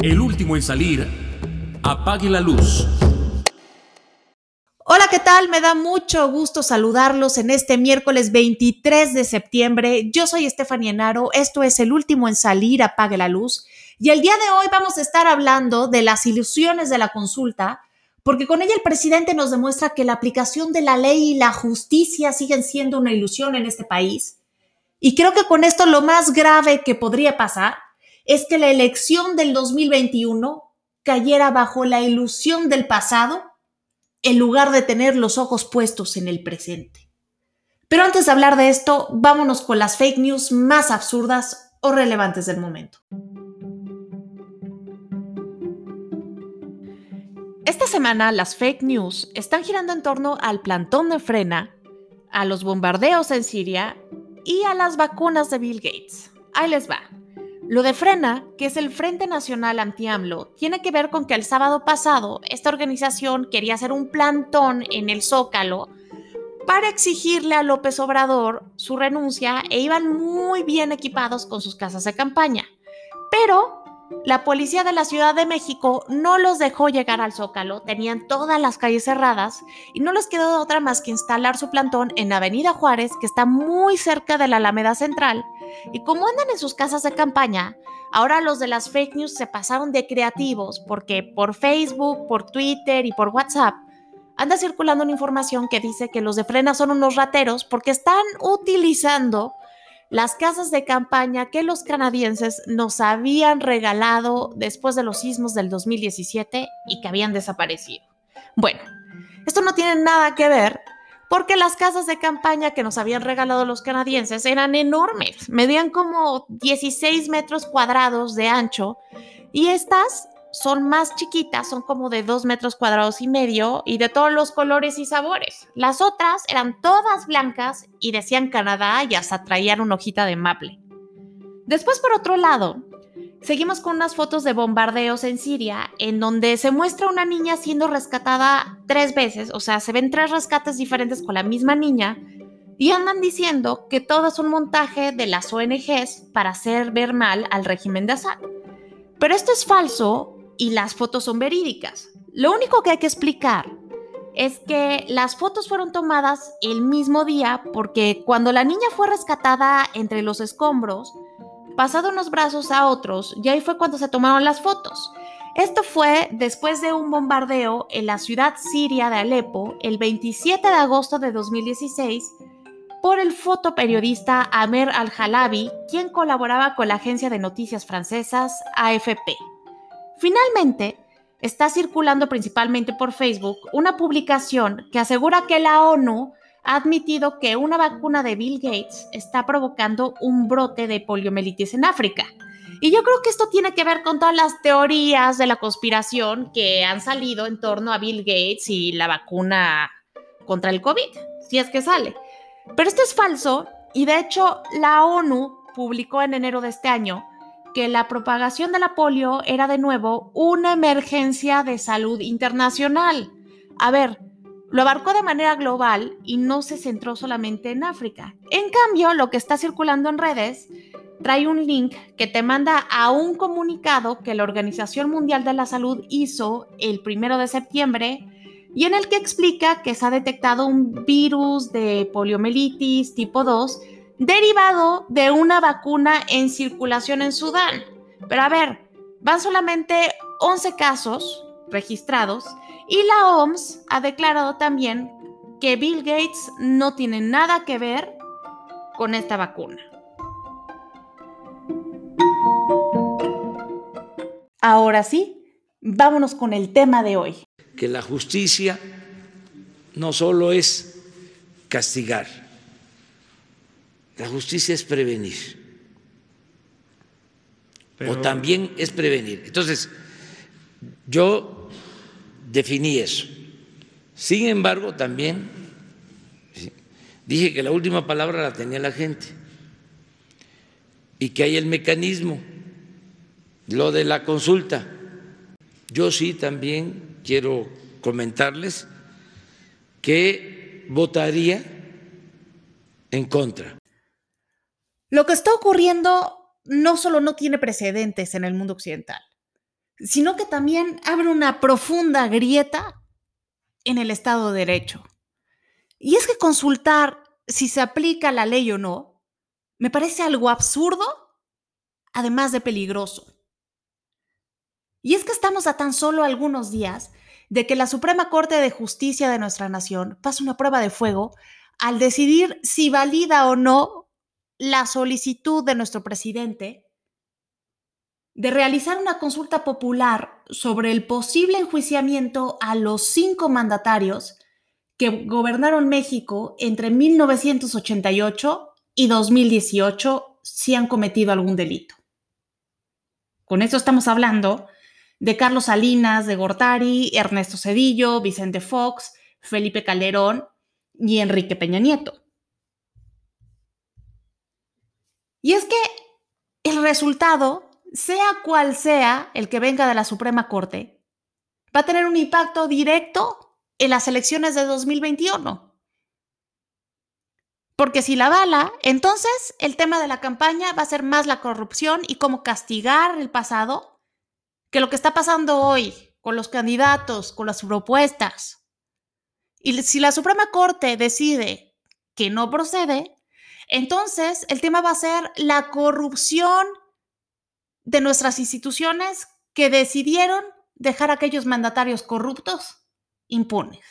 El último en salir, apague la luz. Hola, ¿qué tal? Me da mucho gusto saludarlos en este miércoles 23 de septiembre. Yo soy Estefania Enaro, esto es el último en salir, apague la luz. Y el día de hoy vamos a estar hablando de las ilusiones de la consulta, porque con ella el presidente nos demuestra que la aplicación de la ley y la justicia siguen siendo una ilusión en este país. Y creo que con esto lo más grave que podría pasar es que la elección del 2021 cayera bajo la ilusión del pasado en lugar de tener los ojos puestos en el presente. Pero antes de hablar de esto, vámonos con las fake news más absurdas o relevantes del momento. Esta semana las fake news están girando en torno al plantón de frena, a los bombardeos en Siria y a las vacunas de Bill Gates. Ahí les va. Lo de Frena, que es el Frente Nacional Anti-AMLO, tiene que ver con que el sábado pasado esta organización quería hacer un plantón en el Zócalo para exigirle a López Obrador su renuncia e iban muy bien equipados con sus casas de campaña. Pero la policía de la Ciudad de México no los dejó llegar al Zócalo, tenían todas las calles cerradas y no les quedó otra más que instalar su plantón en Avenida Juárez, que está muy cerca de la Alameda Central. Y como andan en sus casas de campaña, ahora los de las fake news se pasaron de creativos porque por Facebook, por Twitter y por WhatsApp anda circulando una información que dice que los de Frena son unos rateros porque están utilizando las casas de campaña que los canadienses nos habían regalado después de los sismos del 2017 y que habían desaparecido. Bueno, esto no tiene nada que ver porque las casas de campaña que nos habían regalado los canadienses eran enormes, medían como 16 metros cuadrados de ancho y estas son más chiquitas, son como de 2 metros cuadrados y medio y de todos los colores y sabores. Las otras eran todas blancas y decían Canadá y hasta traían una hojita de maple. Después, por otro lado, seguimos con unas fotos de bombardeos en Siria, en donde se muestra una niña siendo rescatada tres veces, o sea, se ven tres rescates diferentes con la misma niña, y andan diciendo que todo es un montaje de las ONGs para hacer ver mal al régimen de Assad. Pero esto es falso y las fotos son verídicas. Lo único que hay que explicar es que las fotos fueron tomadas el mismo día porque cuando la niña fue rescatada entre los escombros, pasado unos brazos a otros, y ahí fue cuando se tomaron las fotos. Esto fue después de un bombardeo en la ciudad siria de Alepo el 27 de agosto de 2016 por el fotoperiodista Amer Al-Halabi, quien colaboraba con la agencia de noticias francesas AFP. Finalmente, está circulando principalmente por Facebook una publicación que asegura que la ONU ha admitido que una vacuna de Bill Gates está provocando un brote de poliomielitis en África. Y yo creo que esto tiene que ver con todas las teorías de la conspiración que han salido en torno a Bill Gates y la vacuna contra el COVID, si es que sale. Pero esto es falso y de hecho la ONU publicó en enero de este año que la propagación de la polio era de nuevo una emergencia de salud internacional. A ver, lo abarcó de manera global y no se centró solamente en África. En cambio, lo que está circulando en redes trae un link que te manda a un comunicado que la Organización Mundial de la Salud hizo el primero de septiembre y en el que explica que se ha detectado un virus de poliomielitis tipo 2 derivado de una vacuna en circulación en Sudán. Pero a ver, van solamente 11 casos registrados y la OMS ha declarado también que Bill Gates no tiene nada que ver con esta vacuna. Ahora sí, vámonos con el tema de hoy. Que la justicia no solo es castigar, la justicia es prevenir. O también es prevenir. Entonces, yo definí eso. Sin embargo, también dije que la última palabra la tenía la gente y que hay el mecanismo, lo de la consulta. Yo sí también quiero comentarles que votaría en contra. Lo que está ocurriendo no solo no tiene precedentes en el mundo occidental, sino que también abre una profunda grieta en el Estado de Derecho. Y es que consultar si se aplica la ley o no me parece algo absurdo, además de peligroso. Y es que estamos a tan solo algunos días de que la Suprema Corte de Justicia de nuestra nación pase una prueba de fuego al decidir si valida o no la solicitud de nuestro presidente de realizar una consulta popular sobre el posible enjuiciamiento a los cinco mandatarios que gobernaron México entre 1988 y 2018 si han cometido algún delito. Con eso estamos hablando de Carlos Salinas, de Gortari, Ernesto Cedillo, Vicente Fox, Felipe Calderón y Enrique Peña Nieto. Y es que el resultado, sea cual sea el que venga de la Suprema Corte, va a tener un impacto directo en las elecciones de 2021. Porque si la bala, entonces el tema de la campaña va a ser más la corrupción y cómo castigar el pasado que lo que está pasando hoy con los candidatos, con las propuestas. Y si la Suprema Corte decide que no procede, entonces el tema va a ser la corrupción de nuestras instituciones que decidieron dejar a aquellos mandatarios corruptos impunes.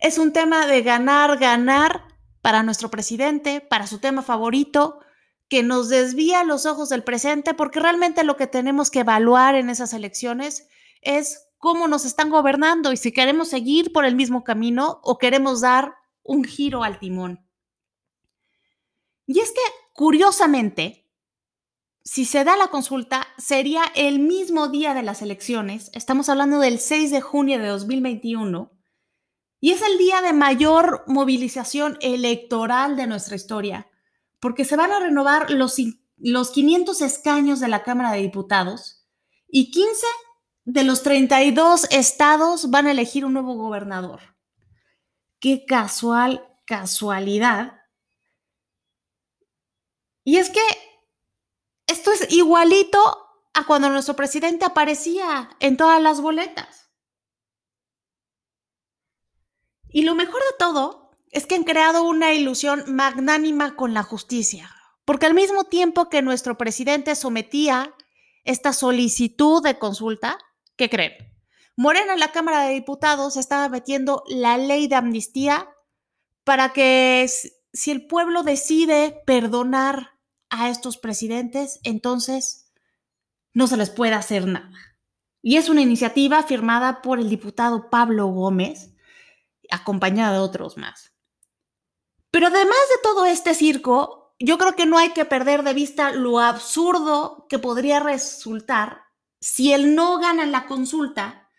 Es un tema de ganar, ganar para nuestro presidente, para su tema favorito, que nos desvía los ojos del presente, porque realmente lo que tenemos que evaluar en esas elecciones es cómo nos están gobernando y si queremos seguir por el mismo camino o queremos dar un giro al timón. Y es que, curiosamente, si se da la consulta, sería el mismo día de las elecciones, estamos hablando del 6 de junio de 2021, y es el día de mayor movilización electoral de nuestra historia, porque se van a renovar los, los 500 escaños de la Cámara de Diputados y 15 de los 32 estados van a elegir un nuevo gobernador. Qué casual casualidad. Y es que esto es igualito a cuando nuestro presidente aparecía en todas las boletas. Y lo mejor de todo es que han creado una ilusión magnánima con la justicia, porque al mismo tiempo que nuestro presidente sometía esta solicitud de consulta, ¿qué creen? Morena en la Cámara de Diputados estaba metiendo la ley de amnistía para que si el pueblo decide perdonar a estos presidentes, entonces no se les puede hacer nada. Y es una iniciativa firmada por el diputado Pablo Gómez, acompañada de otros más. Pero además de todo este circo, yo creo que no hay que perder de vista lo absurdo que podría resultar si él no gana la consulta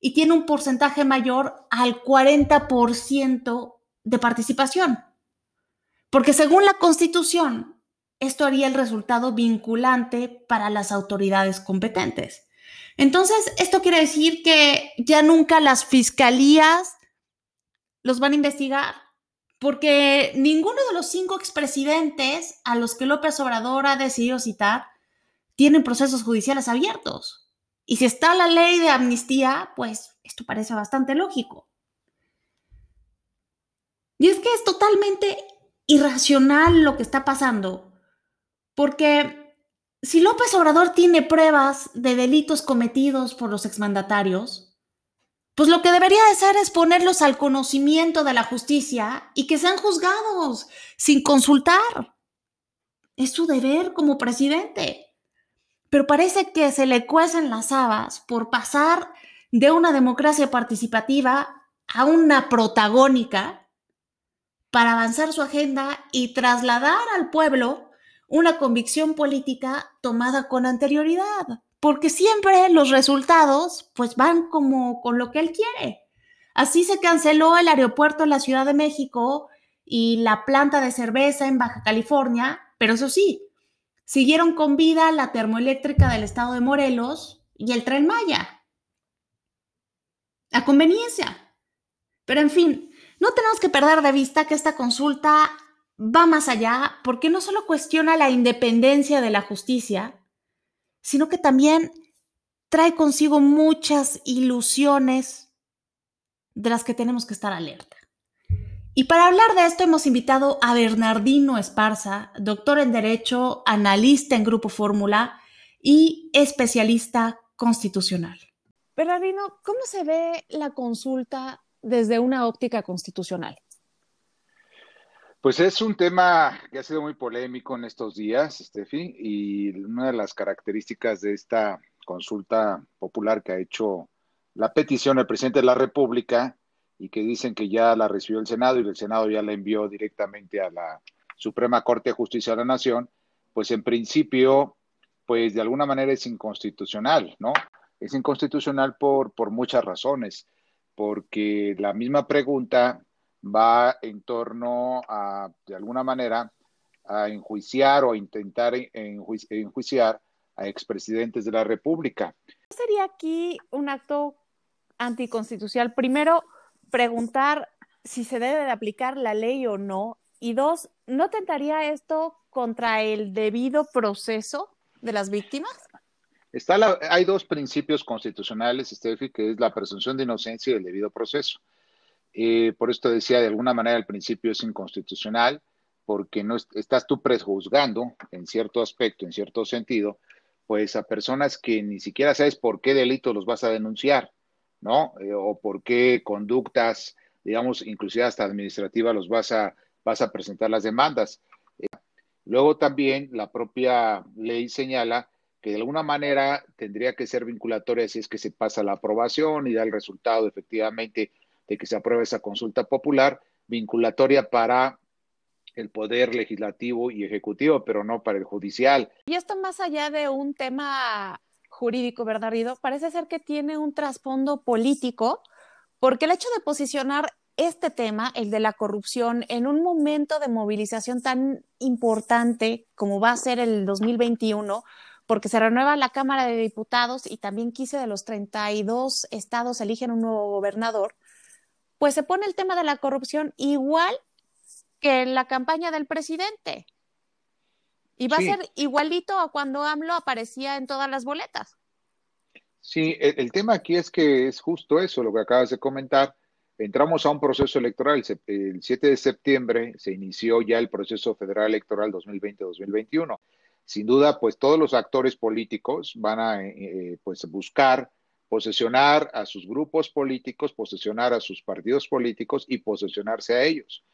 y tiene un porcentaje mayor al 40% de participación. Porque según la Constitución, esto haría el resultado vinculante para las autoridades competentes. Entonces, esto quiere decir que ya nunca las fiscalías los van a investigar porque ninguno de los cinco expresidentes a los que López Obrador ha decidido citar tienen procesos judiciales abiertos. Y si está la ley de amnistía, pues esto parece bastante lógico. Y es que es totalmente irracional lo que está pasando, porque si López Obrador tiene pruebas de delitos cometidos por los exmandatarios, pues lo que debería de ser es ponerlos al conocimiento de la justicia y que sean juzgados sin consultar. Es su deber como presidente. Pero parece que se le cuecen las habas por pasar de una democracia participativa a una protagónica para avanzar su agenda y trasladar al pueblo una convicción política tomada con anterioridad porque siempre los resultados pues van como con lo que él quiere. Así se canceló el aeropuerto en la Ciudad de México y la planta de cerveza en Baja California, pero eso sí, siguieron con vida la termoeléctrica del estado de Morelos y el tren Maya. A conveniencia. Pero en fin, no tenemos que perder de vista que esta consulta va más allá porque no solo cuestiona la independencia de la justicia, sino que también trae consigo muchas ilusiones de las que tenemos que estar alerta. Y para hablar de esto hemos invitado a Bernardino Esparza, doctor en Derecho, analista en Grupo Fórmula y especialista constitucional. Bernardino, ¿cómo se ve la consulta desde una óptica constitucional? Pues es un tema que ha sido muy polémico en estos días, Steffi, y una de las características de esta consulta popular que ha hecho la petición del presidente de la República y que dicen que ya la recibió el Senado y el Senado ya la envió directamente a la Suprema Corte de Justicia de la Nación, pues en principio, pues de alguna manera es inconstitucional, ¿no? Es inconstitucional por, por muchas razones, porque la misma pregunta va en torno a, de alguna manera, a enjuiciar o a intentar enjuiciar a expresidentes de la República. ¿Sería aquí un acto anticonstitucional? Primero, preguntar si se debe de aplicar la ley o no. Y dos, ¿no tentaría esto contra el debido proceso de las víctimas? Está hay dos principios constitucionales, Steffi, que es la presunción de inocencia y el debido proceso. Eh, por esto decía, de alguna manera el principio es inconstitucional, porque no estás tú prejuzgando en cierto aspecto, en cierto sentido, pues a personas que ni siquiera sabes por qué delito los vas a denunciar, ¿no? Eh, o por qué conductas, digamos, inclusive hasta administrativas, los vas a, vas a presentar las demandas. Eh, luego también la propia ley señala que de alguna manera tendría que ser vinculatoria si es que se pasa la aprobación y da el resultado efectivamente de que se apruebe esa consulta popular vinculatoria para el poder legislativo y ejecutivo, pero no para el judicial. Y esto más allá de un tema jurídico, ¿verdad, Rido? Parece ser que tiene un trasfondo político, porque el hecho de posicionar este tema, el de la corrupción, en un momento de movilización tan importante como va a ser el 2021, porque se renueva la Cámara de Diputados y también 15 de los 32 estados eligen un nuevo gobernador, pues se pone el tema de la corrupción igual que en la campaña del presidente. Y va a ser igualito a cuando AMLO aparecía en todas las boletas. Sí, el, tema aquí es que es justo eso, lo que acabas de comentar. Entramos a un proceso electoral. El 7 de septiembre se inició ya el proceso federal electoral 2020-2021. Sin duda, pues todos los actores políticos van a eh, pues buscar posesionar a sus grupos políticos, posesionar a sus partidos políticos y posesionarse a ellos.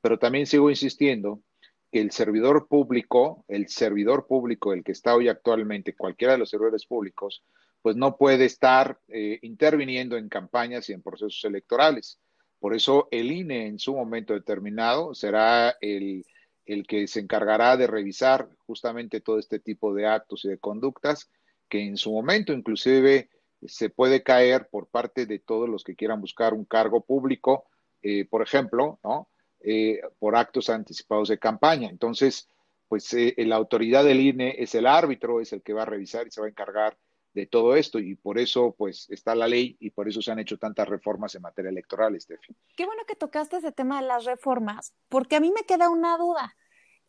Pero también sigo insistiendo que el servidor público, el servidor público, el que está hoy actualmente, cualquiera de los servidores públicos, pues no puede estar eh, interviniendo en campañas y en procesos electorales. Por eso el INE en su momento determinado será el, el que se encargará de revisar justamente todo este tipo de actos y de conductas que en su momento inclusive se puede caer por parte de todos los que quieran buscar un cargo público, eh, por ejemplo, ¿no? Eh, por actos anticipados de campaña. Entonces, pues eh, la autoridad del INE es el árbitro, es el que va a revisar y se va a encargar de todo esto y por eso pues está la ley y por eso se han hecho tantas reformas en materia electoral, Steffi. Qué bueno que tocaste ese tema de las reformas, porque a mí me queda una duda.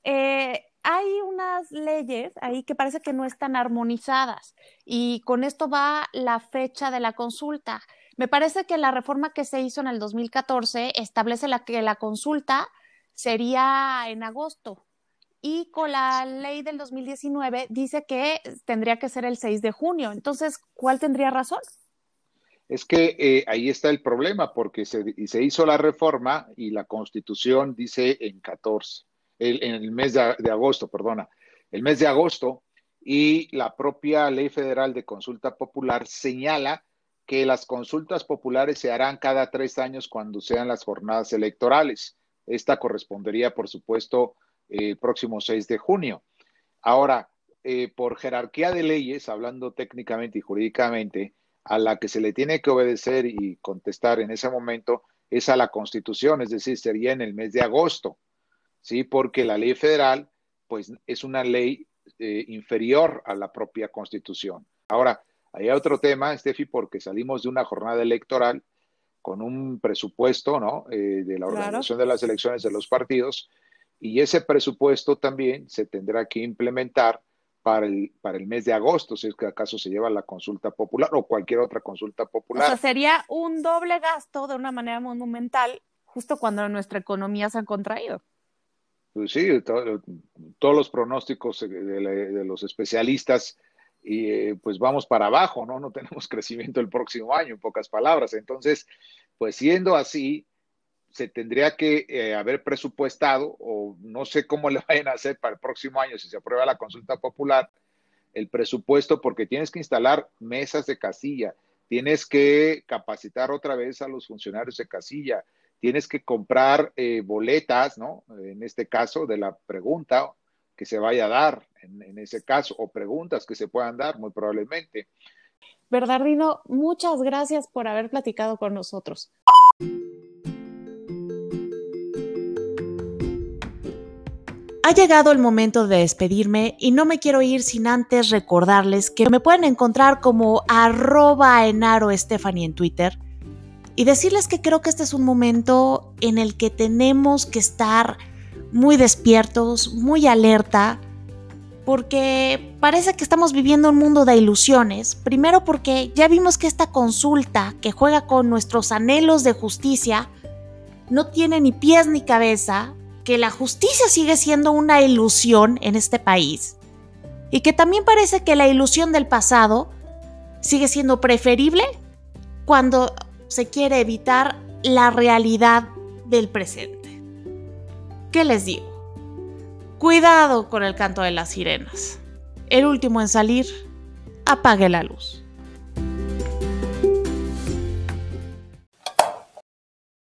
Eh, hay leyes ahí que parece que no están armonizadas y con esto va la fecha de la consulta. Me parece que la reforma que se hizo en el 2014 establece la que la consulta sería en agosto y con la ley del 2019 dice que tendría que ser el 6 de junio. Entonces, ¿cuál tendría razón? Es que eh, ahí está el problema porque se, se hizo la reforma y la constitución dice en 14 en el mes de, agosto, perdona, el mes de agosto, y la propia ley federal de consulta popular señala que las consultas populares se harán cada tres años cuando sean las jornadas electorales. Esta correspondería, por supuesto, el próximo 6 de junio. Ahora, eh, por jerarquía de leyes, hablando técnicamente y jurídicamente, a la que se le tiene que obedecer y contestar en ese momento es a la Constitución, es decir, sería en el mes de agosto. ¿sí? Porque la ley federal, pues, es una ley eh, inferior a la propia Constitución. Ahora, hay otro tema, Steffi, porque salimos de una jornada electoral con un presupuesto, ¿no? Eh, de la organización de las elecciones de los partidos, y ese presupuesto también se tendrá que implementar para el, para el mes de agosto, si es que acaso se lleva la consulta popular o cualquier otra consulta popular. O sea, sería un doble gasto de una manera monumental justo cuando nuestra economía se ha contraído. Pues sí, todos los pronósticos de, los especialistas y eh, pues vamos para abajo, ¿no? No tenemos crecimiento el próximo año, en pocas palabras. Entonces, pues siendo así, se tendría que eh, haber presupuestado, o no sé cómo le vayan a hacer para el próximo año si se aprueba la consulta popular, el presupuesto, porque tienes que instalar mesas de casilla, tienes que capacitar otra vez a los funcionarios de casilla, tienes que comprar eh, boletas, ¿no? En este caso, de la pregunta que se vaya a dar, en, en ese caso, o preguntas que se puedan dar, muy probablemente. Bernardino, muchas gracias por haber platicado con nosotros. Ha llegado el momento de despedirme y no me quiero ir sin antes recordarles que me pueden encontrar como arroba enaro en Twitter y decirles que creo que este es un momento en el que tenemos que estar muy despiertos, muy alerta, porque parece que estamos viviendo un mundo de ilusiones. Primero porque ya vimos que esta consulta que juega con nuestros anhelos de justicia no tiene ni pies ni cabeza que la justicia sigue siendo una ilusión en este país y que también parece que la ilusión del pasado sigue siendo preferible cuando se quiere evitar la realidad del presente. ¿Qué les digo? Cuidado con el canto de las sirenas. El último en salir, apague la luz.